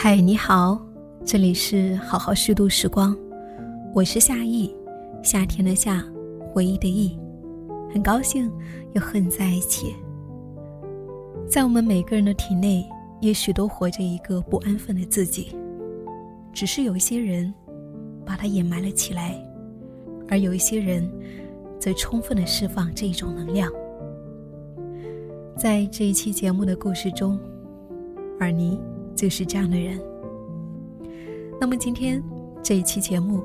嗨，你好，这里是好好虚度时光，我是夏意，夏天的夏，回忆的忆，很高兴又和你在一起。在我们每个人的体内，也许都活着一个不安分的自己，只是有一些人把它掩埋了起来，而有一些人则充分的释放这一种能量。在这一期节目的故事中，尔尼。就是这样的人。那么今天这一期节目，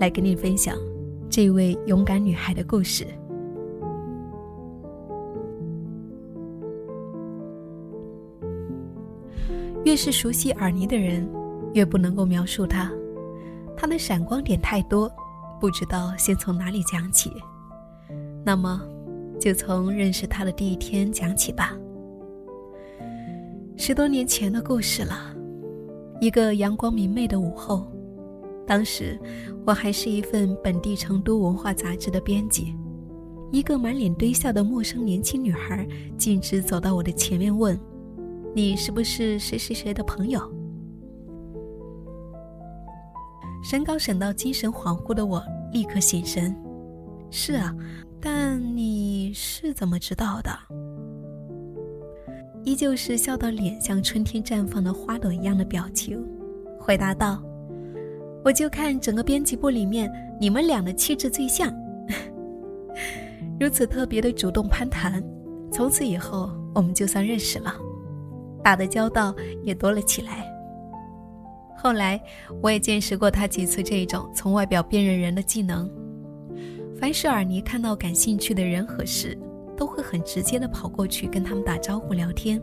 来跟你分享这位勇敢女孩的故事。越是熟悉尔尼的人，越不能够描述她。她的闪光点太多，不知道先从哪里讲起。那么，就从认识她的第一天讲起吧。十多年前的故事了，一个阳光明媚的午后，当时我还是一份本地成都文化杂志的编辑。一个满脸堆笑的陌生年轻女孩径直走到我的前面，问：“你是不是谁谁谁的朋友？”神高神到、精神恍惚的我立刻醒神：“是啊，但你是怎么知道的？”依旧是笑到脸像春天绽放的花朵一样的表情，回答道：“我就看整个编辑部里面，你们俩的气质最像。如此特别的主动攀谈，从此以后我们就算认识了，打的交道也多了起来。后来我也见识过他几次这种从外表辨认人的技能，凡是尔尼看到感兴趣的人和事。”都会很直接的跑过去跟他们打招呼聊天，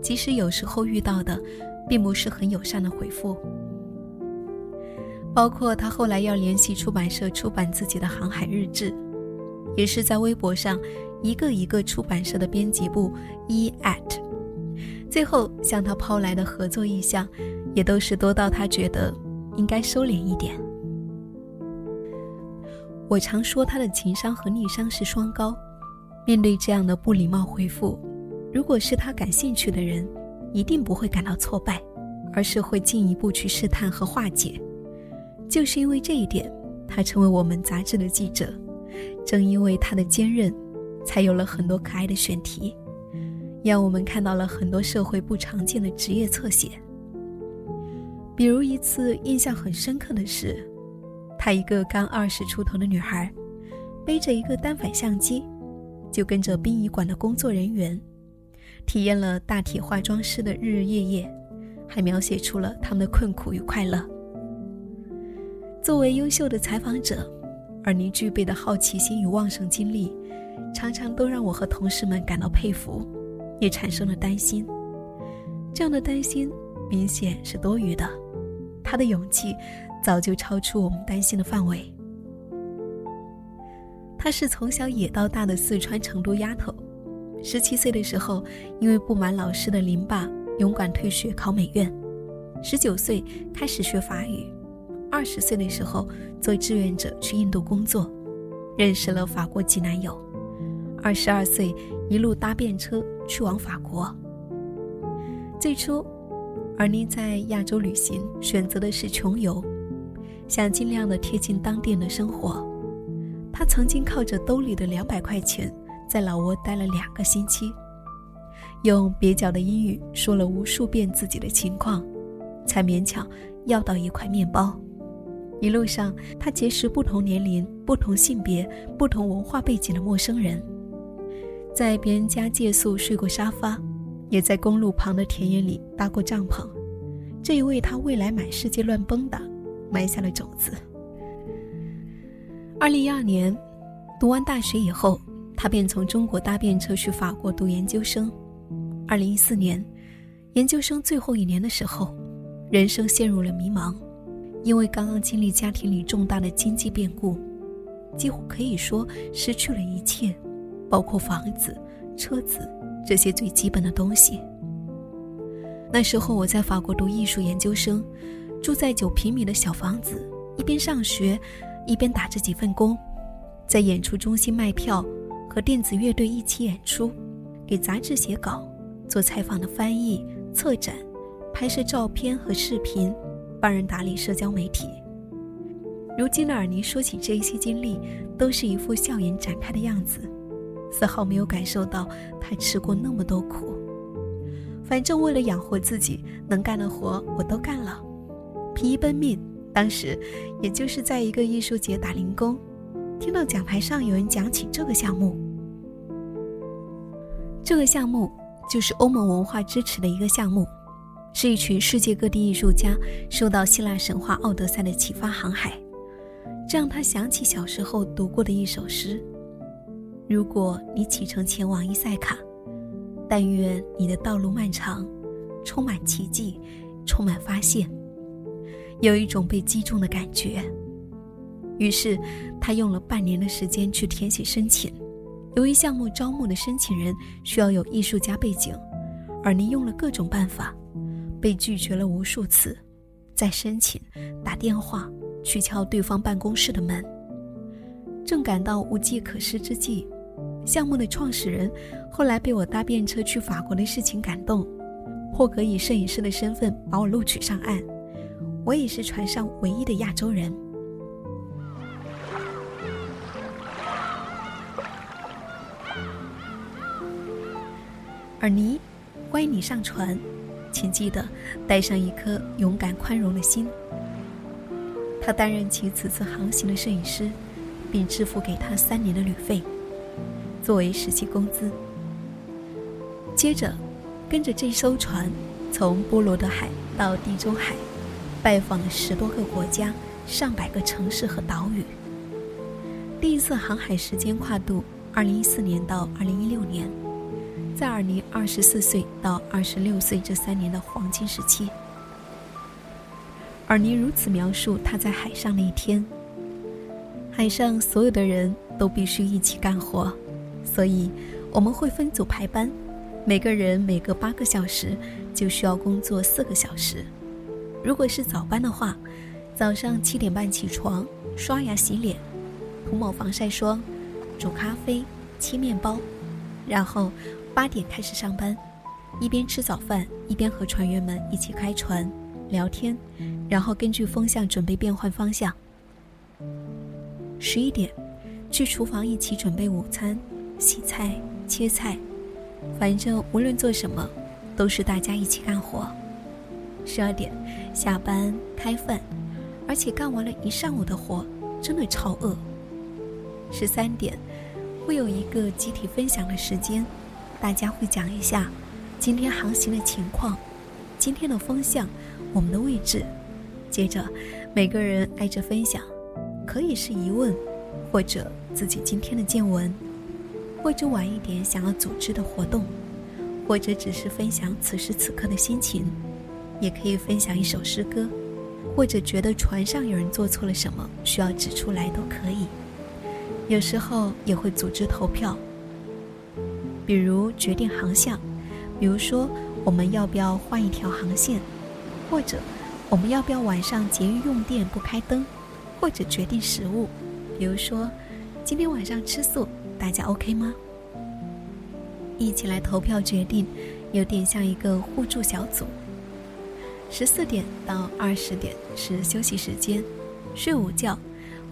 即使有时候遇到的，并不是很友善的回复。包括他后来要联系出版社出版自己的航海日志，也是在微博上一个一个出版社的编辑部一 at，最后向他抛来的合作意向，也都是多到他觉得应该收敛一点。我常说他的情商和逆商是双高。面对这样的不礼貌回复，如果是他感兴趣的人，一定不会感到挫败，而是会进一步去试探和化解。就是因为这一点，他成为我们杂志的记者。正因为他的坚韧，才有了很多可爱的选题，让我们看到了很多社会不常见的职业侧写。比如一次印象很深刻的是，她一个刚二十出头的女孩，背着一个单反相机。就跟着殡仪馆的工作人员，体验了大体化妆师的日日夜夜，还描写出了他们的困苦与快乐。作为优秀的采访者，而您具备的好奇心与旺盛精力，常常都让我和同事们感到佩服，也产生了担心。这样的担心明显是多余的，他的勇气早就超出我们担心的范围。她是从小野到大的四川成都丫头，十七岁的时候，因为不满老师的凌霸，勇敢退学考美院；十九岁开始学法语；二十岁的时候做志愿者去印度工作，认识了法国籍男友；二十二岁一路搭便车去往法国。最初，尔妮在亚洲旅行选择的是穷游，想尽量的贴近当地的生活。他曾经靠着兜里的两百块钱，在老挝待了两个星期，用蹩脚的英语说了无数遍自己的情况，才勉强要到一块面包。一路上，他结识不同年龄、不同性别、不同文化背景的陌生人，在别人家借宿睡过沙发，也在公路旁的田野里搭过帐篷，这也为他未来满世界乱蹦跶埋下了种子。二零一二年，读完大学以后，他便从中国搭便车去法国读研究生。二零一四年，研究生最后一年的时候，人生陷入了迷茫，因为刚刚经历家庭里重大的经济变故，几乎可以说失去了一切，包括房子、车子这些最基本的东西。那时候我在法国读艺术研究生，住在九平米的小房子，一边上学。一边打着几份工，在演出中心卖票，和电子乐队一起演出，给杂志写稿，做采访的翻译、策展、拍摄照片和视频，帮人打理社交媒体。如今的尔尼说起这一些经历，都是一副笑颜展开的样子，丝毫没有感受到他吃过那么多苦。反正为了养活自己，能干的活我都干了，疲于奔命。当时，也就是在一个艺术节打零工，听到讲台上有人讲起这个项目。这个项目就是欧盟文化支持的一个项目，是一群世界各地艺术家受到希腊神话《奥德赛》的启发航海。这让他想起小时候读过的一首诗：“如果你启程前往伊塞卡，但愿你的道路漫长，充满奇迹，充满发现，有一种被击中的感觉。”于是，他用了半年的时间去填写申请。由于项目招募的申请人需要有艺术家背景，而您用了各种办法，被拒绝了无数次，再申请，打电话。去敲对方办公室的门。正感到无计可施之际，项目的创始人后来被我搭便车去法国的事情感动，霍格以摄影师的身份把我录取上岸。我也是船上唯一的亚洲人。尔尼，欢迎你上船，请记得带上一颗勇敢宽容的心。他担任起此次航行的摄影师，并支付给他三年的旅费，作为实习工资。接着，跟着这艘船，从波罗的海到地中海，拜访了十多个国家、上百个城市和岛屿。第一次航海时间跨度二零一四年到二零一六年，在尔尼二十四岁到二十六岁这三年的黄金时期。尔尼如此描述他在海上那一天：海上所有的人都必须一起干活，所以我们会分组排班，每个人每隔八个小时就需要工作四个小时。如果是早班的话，早上七点半起床，刷牙洗脸，涂抹防晒霜，煮咖啡，切面包，然后八点开始上班，一边吃早饭，一边和船员们一起开船聊天。然后根据风向准备变换方向。十一点，去厨房一起准备午餐，洗菜、切菜，反正无论做什么，都是大家一起干活。十二点，下班开饭，而且干完了一上午的活，真的超饿。十三点，会有一个集体分享的时间，大家会讲一下今天航行的情况，今天的风向，我们的位置。接着，每个人挨着分享，可以是疑问，或者自己今天的见闻，或者晚一点想要组织的活动，或者只是分享此时此刻的心情，也可以分享一首诗歌，或者觉得船上有人做错了什么需要指出来都可以。有时候也会组织投票，比如决定航向，比如说我们要不要换一条航线，或者。我们要不要晚上节约用电不开灯，或者决定食物？比如说，今天晚上吃素，大家 OK 吗？一起来投票决定，有点像一个互助小组。十四点到二十点是休息时间，睡午觉，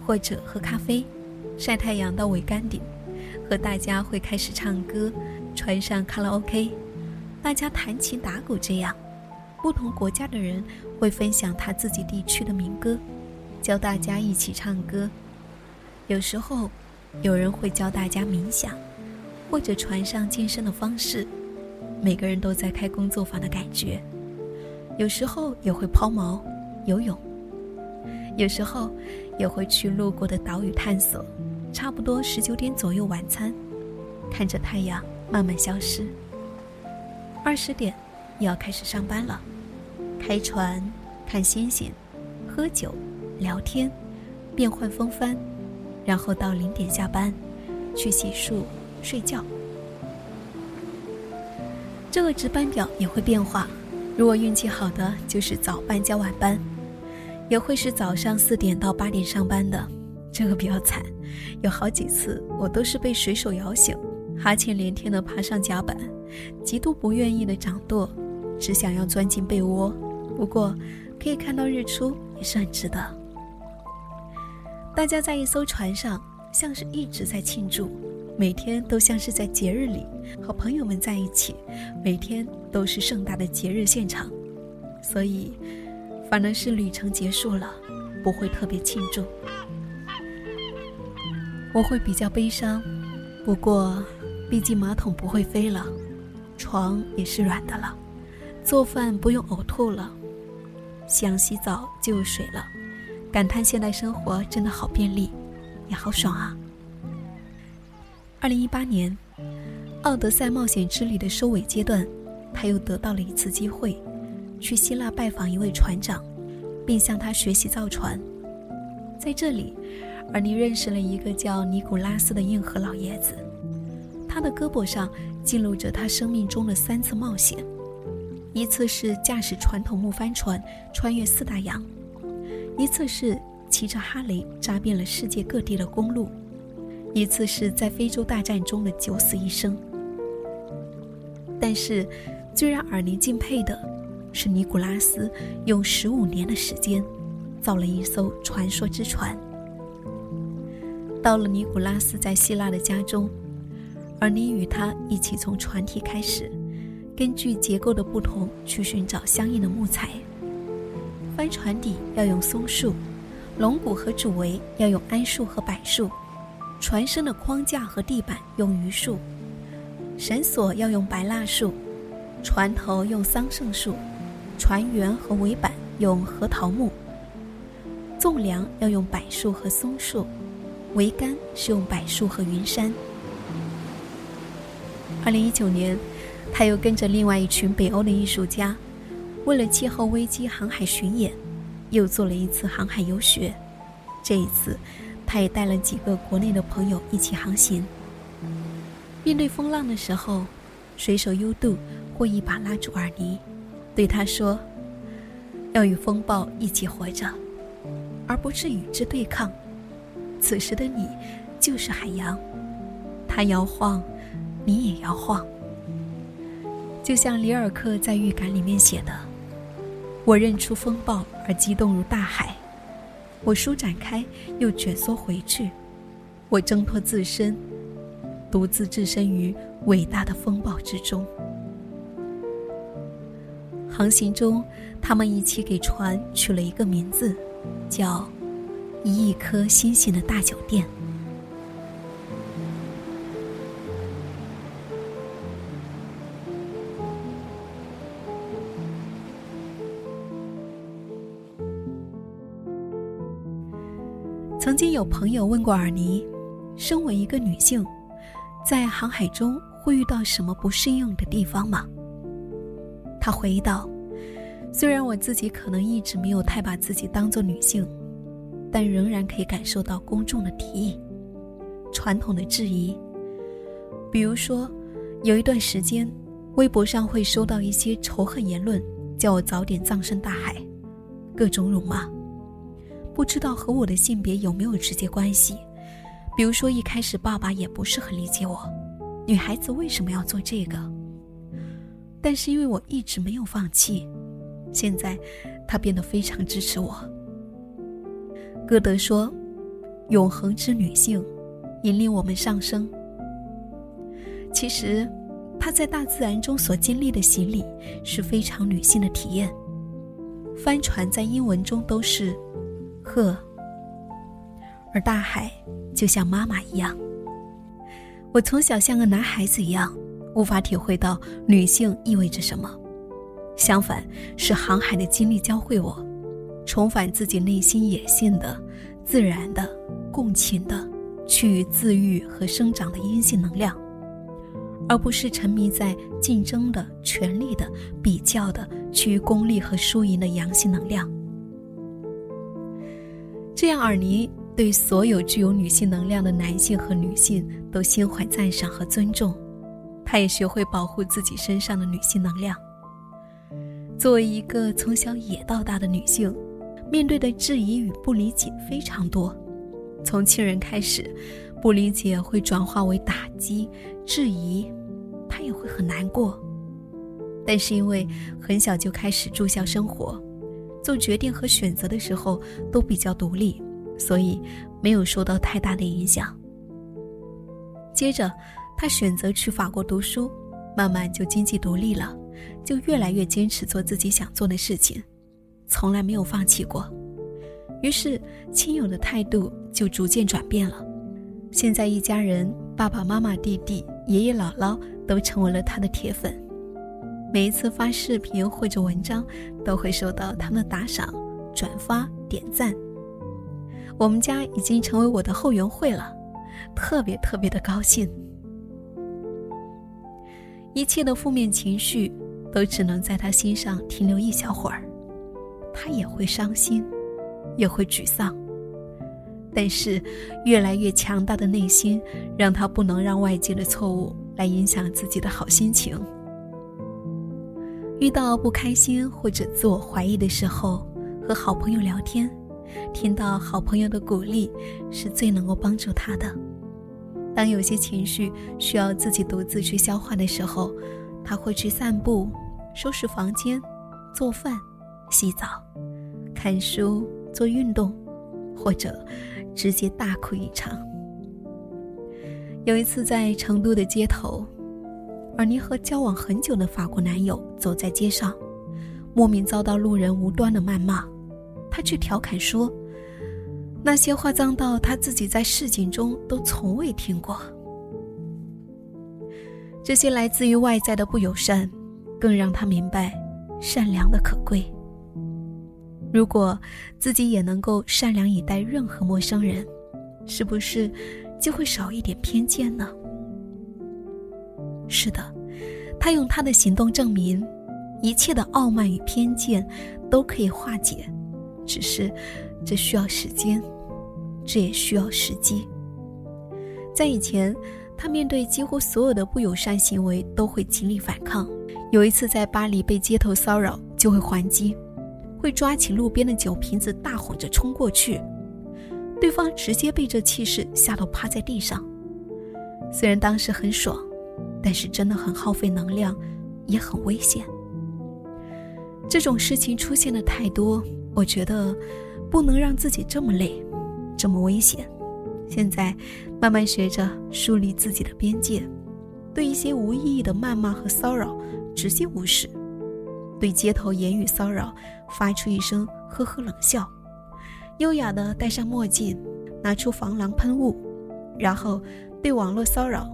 或者喝咖啡，晒太阳到桅杆顶，和大家会开始唱歌，船上卡拉 OK，大家弹琴打鼓这样。不同国家的人会分享他自己地区的民歌，教大家一起唱歌。有时候，有人会教大家冥想，或者船上健身的方式。每个人都在开工作坊的感觉。有时候也会抛锚、游泳。有时候也会去路过的岛屿探索。差不多十九点左右晚餐，看着太阳慢慢消失。二十点。又要开始上班了，开船、看星星、喝酒、聊天、变换风帆，然后到零点下班，去洗漱、睡觉。这个值班表也会变化，如果运气好的就是早班加晚班，也会是早上四点到八点上班的，这个比较惨，有好几次我都是被水手摇醒，哈欠连天的爬上甲板，极度不愿意的掌舵。只想要钻进被窝。不过，可以看到日出也是很值得。大家在一艘船上，像是一直在庆祝，每天都像是在节日里和朋友们在一起，每天都是盛大的节日现场。所以，反而是旅程结束了，不会特别庆祝。我会比较悲伤，不过，毕竟马桶不会飞了，床也是软的了，做饭不用呕吐了，想洗澡就有水了，感叹现代生活真的好便利，也好爽啊！二零一八年，奥德赛冒险之旅的收尾阶段，他又得到了一次机会，去希腊拜访一位船长，并向他学习造船，在这里。而你认识了一个叫尼古拉斯的硬核老爷子，他的胳膊上记录着他生命中的三次冒险：一次是驾驶传统木帆船穿越四大洋；一次是骑着哈雷扎遍了世界各地的公路；一次是在非洲大战中的九死一生。但是，最让尔尼敬佩的是尼古拉斯用十五年的时间，造了一艘传说之船。到了尼古拉斯在希腊的家中，而你与他一起从船体开始，根据结构的不同去寻找相应的木材。帆船底要用松树，龙骨和主桅要用桉树和柏树，船身的框架和地板用榆树，绳索要用白蜡树，船头用桑葚树，船员和尾板用核桃木，纵梁要用柏树和松树。桅杆是用柏树和云杉。二零一九年，他又跟着另外一群北欧的艺术家，为了气候危机航海巡演，又做了一次航海游学。这一次，他也带了几个国内的朋友一起航行。面对风浪的时候，水手优度会一把拉住尔尼，对他说：“要与风暴一起活着，而不是与之对抗。”此时的你，就是海洋，它摇晃，你也摇晃。就像里尔克在预感里面写的：“我认出风暴而激动如大海，我舒展开又卷缩回去，我挣脱自身，独自置身于伟大的风暴之中。”航行中，他们一起给船取了一个名字，叫。一亿颗星星的大酒店。曾经有朋友问过尔尼，身为一个女性，在航海中会遇到什么不适应的地方吗？他回忆道：“虽然我自己可能一直没有太把自己当做女性。”但仍然可以感受到公众的敌意、传统的质疑。比如说，有一段时间，微博上会收到一些仇恨言论，叫我早点葬身大海，各种辱骂。不知道和我的性别有没有直接关系？比如说，一开始爸爸也不是很理解我，女孩子为什么要做这个？但是因为我一直没有放弃，现在他变得非常支持我。歌德说：“永恒之女性，引领我们上升。”其实，他在大自然中所经历的洗礼是非常女性的体验。帆船在英文中都是“鹤”，而大海就像妈妈一样。我从小像个男孩子一样，无法体会到女性意味着什么。相反，是航海的经历教会我。重返自己内心野性的、自然的、共情的、趋于自愈和生长的阴性能量，而不是沉迷在竞争的、权力的、比较的、趋于功利和输赢的阳性能量。这样，尔尼对所有具有女性能量的男性和女性都心怀赞赏和尊重，他也学会保护自己身上的女性能量。作为一个从小野到大的女性。面对的质疑与不理解非常多，从亲人开始，不理解会转化为打击、质疑，她也会很难过。但是因为很小就开始住校生活，做决定和选择的时候都比较独立，所以没有受到太大的影响。接着，他选择去法国读书，慢慢就经济独立了，就越来越坚持做自己想做的事情，从来没有放弃过。于是，亲友的态度就逐渐转变了。现在一家人，爸爸妈妈、弟弟、爷爷姥姥都成为了他的铁粉。每一次发视频或者文章，都会收到他们的打赏、转发、点赞。我们家已经成为我的后援会了，特别特别的高兴。一切的负面情绪都只能在他心上停留一小会儿，他也会伤心，也会沮丧。但是，越来越强大的内心让他不能让外界的错误来影响自己的好心情。遇到不开心或者自我怀疑的时候，和好朋友聊天，听到好朋友的鼓励，是最能够帮助他的。当有些情绪需要自己独自去消化的时候，他会去散步、收拾房间、做饭、洗澡、看书、做运动，或者。直接大哭一场。有一次在成都的街头，而您和交往很久的法国男友走在街上，莫名遭到路人无端的谩骂，他却调侃说：“那些话脏到他自己在市井中都从未听过。”这些来自于外在的不友善，更让他明白善良的可贵。如果自己也能够善良以待任何陌生人，是不是就会少一点偏见呢？是的，他用他的行动证明，一切的傲慢与偏见都可以化解，只是这需要时间，这也需要时机。在以前，他面对几乎所有的不友善行为都会极力反抗。有一次在巴黎被街头骚扰，就会还击。会抓起路边的酒瓶子，大吼着冲过去，对方直接被这气势吓到趴在地上。虽然当时很爽，但是真的很耗费能量，也很危险。这种事情出现的太多，我觉得不能让自己这么累，这么危险。现在慢慢学着树立自己的边界，对一些无意义的谩骂和骚扰直接无视。对街头言语骚扰发出一声呵呵冷笑，优雅的戴上墨镜，拿出防狼喷雾，然后对网络骚扰，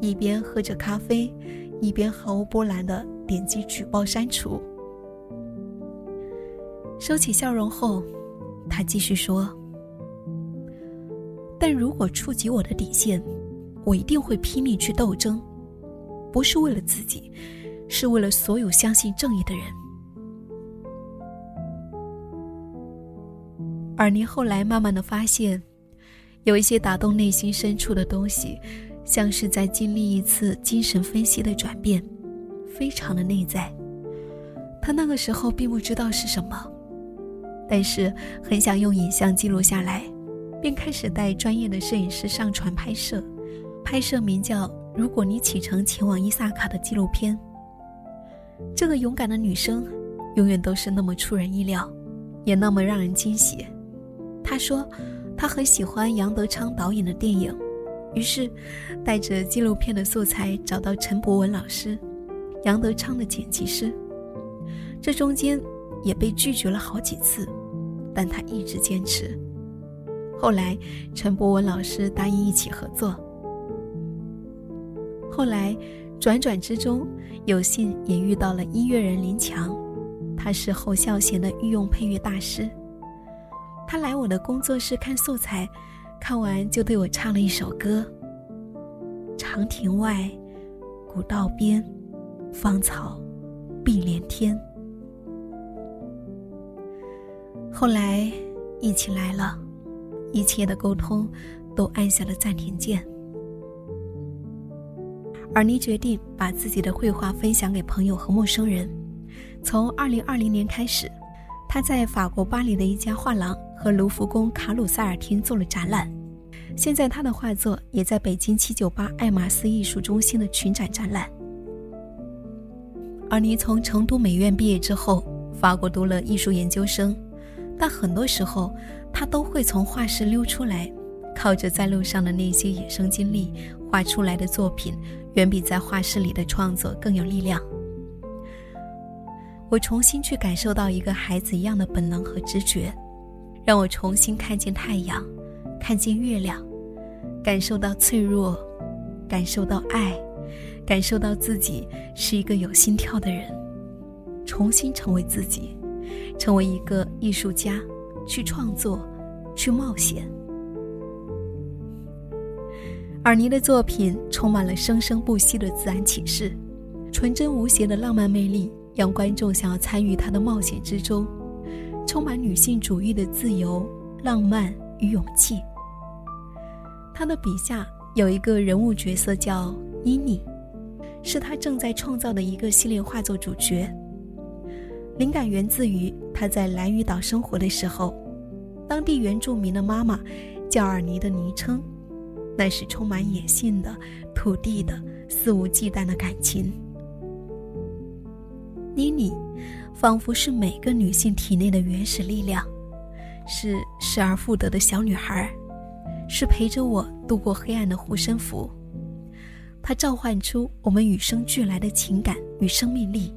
一边喝着咖啡，一边毫无波澜的点击举报删除。收起笑容后，他继续说：“但如果触及我的底线，我一定会拼命去斗争，不是为了自己。”是为了所有相信正义的人。尔尼后来慢慢的发现，有一些打动内心深处的东西，像是在经历一次精神分析的转变，非常的内在。他那个时候并不知道是什么，但是很想用影像记录下来，便开始带专业的摄影师上传拍摄，拍摄名叫《如果你启程前往伊萨卡》的纪录片。这个勇敢的女生，永远都是那么出人意料，也那么让人惊喜。她说，她很喜欢杨德昌导演的电影，于是带着纪录片的素材找到陈博文老师，杨德昌的剪辑师。这中间也被拒绝了好几次，但他一直坚持。后来，陈博文老师答应一起合作。后来。转转之中，有幸也遇到了音乐人林强，他是侯孝贤的御用配乐大师。他来我的工作室看素材，看完就对我唱了一首歌：“长亭外，古道边，芳草碧连天。”后来疫情来了，一切的沟通都按下了暂停键。而你决定把自己的绘画分享给朋友和陌生人。从二零二零年开始，他在法国巴黎的一家画廊和卢浮宫卡鲁塞尔厅做了展览。现在他的画作也在北京七九八爱马仕艺术中心的群展展览。而你从成都美院毕业之后，法国读了艺术研究生，但很多时候他都会从画室溜出来，靠着在路上的那些野生经历画出来的作品，远比在画室里的创作更有力量。我重新去感受到一个孩子一样的本能和直觉，让我重新看见太阳，看见月亮，感受到脆弱，感受到爱，感受到自己是一个有心跳的人，重新成为自己，成为一个艺术家，去创作，去冒险。尔尼的作品充满了生生不息的自然启示，纯真无邪的浪漫魅力。让观众想要参与他的冒险之中，充满女性主义的自由、浪漫与勇气。他的笔下有一个人物角色叫妮妮，是他正在创造的一个系列画作主角。灵感源自于他在蓝屿岛生活的时候，当地原住民的妈妈叫尔尼的昵称，那是充满野性的、土地的、肆无忌惮的感情。妮妮，仿佛是每个女性体内的原始力量，是失而复得的小女孩，是陪着我度过黑暗的护身符。她召唤出我们与生俱来的情感与生命力。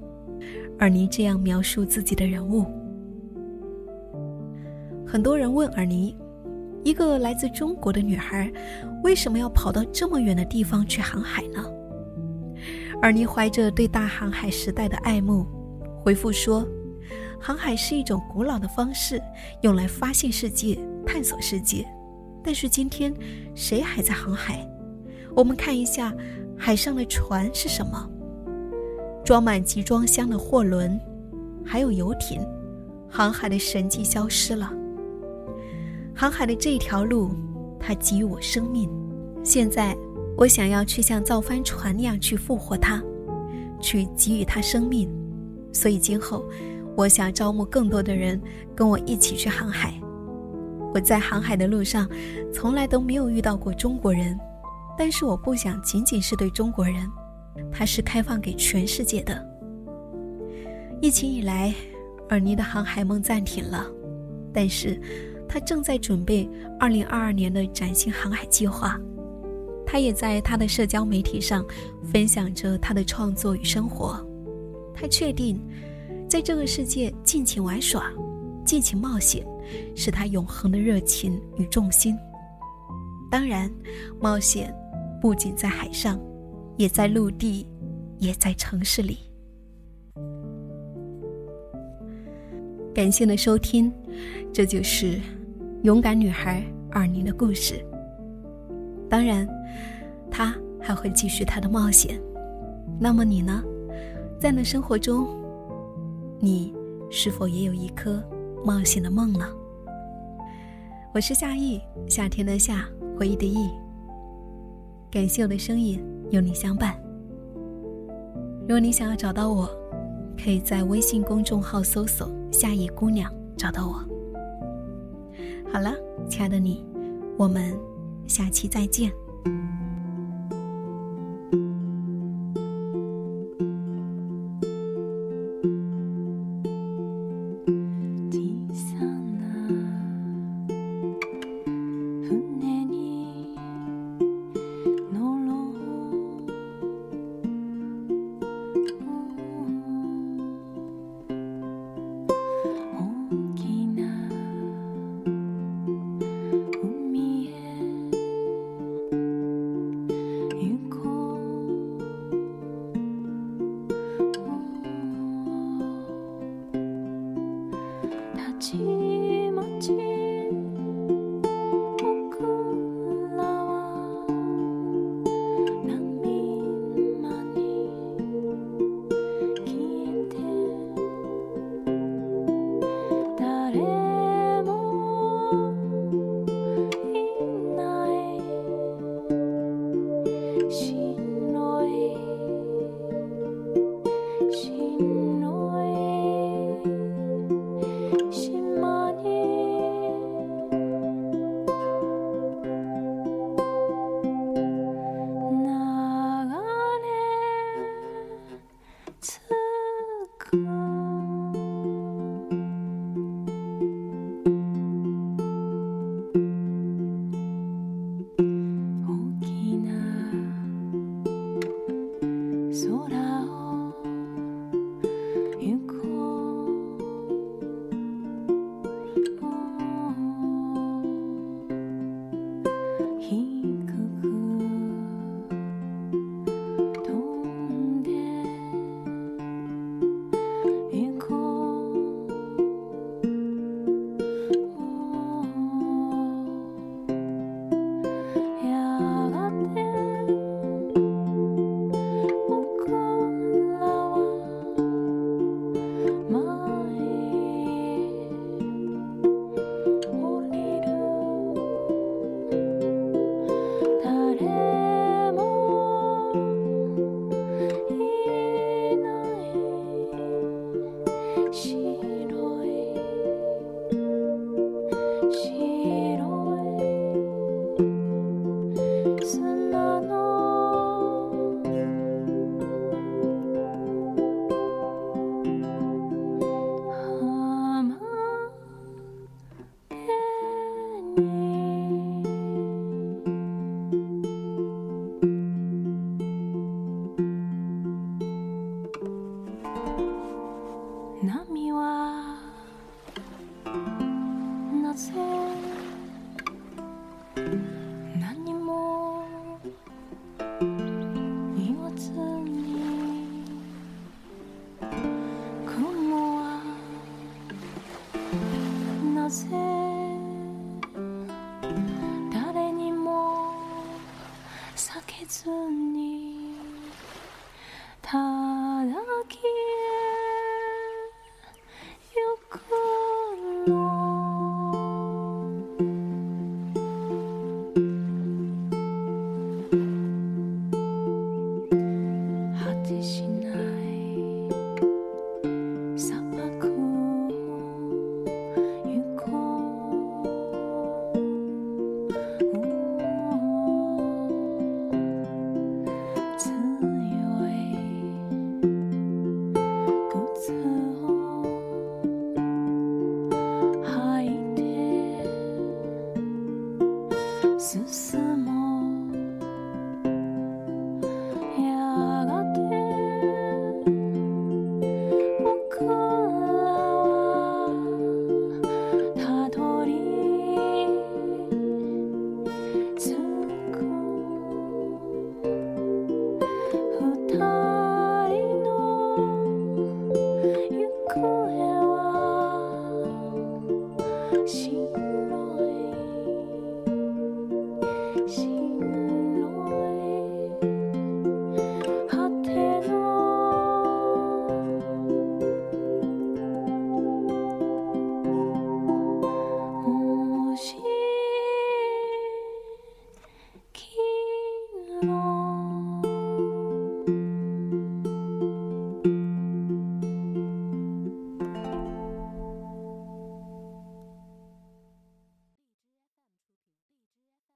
而尼这样描述自己的人物，很多人问尔尼：一个来自中国的女孩，为什么要跑到这么远的地方去航海呢？而你怀着对大航海时代的爱慕，回复说：“航海是一种古老的方式，用来发现世界、探索世界。但是今天，谁还在航海？我们看一下海上的船是什么？装满集装箱的货轮，还有游艇。航海的神迹消失了。航海的这条路，它给予我生命。现在。”我想要去像造帆船那样去复活它，去给予它生命，所以今后我想招募更多的人跟我一起去航海。我在航海的路上从来都没有遇到过中国人，但是我不想仅仅是对中国人，它是开放给全世界的。疫情以来，尔尼的航海梦暂停了，但是他正在准备2022年的崭新航海计划。他也在他的社交媒体上分享着他的创作与生活。他确定，在这个世界尽情玩耍、尽情冒险，是他永恒的热情与重心。当然，冒险不仅在海上，也在陆地，也在城市里。感谢的收听，这就是勇敢女孩尔妮的故事。当然。他还会继续他的冒险，那么你呢？在你的生活中，你是否也有一颗冒险的梦呢？我是夏意，夏天的夏，回忆的忆。感谢我的声音有你相伴。如果你想要找到我，可以在微信公众号搜索“夏意姑娘”找到我。好了，亲爱的你，我们下期再见。turn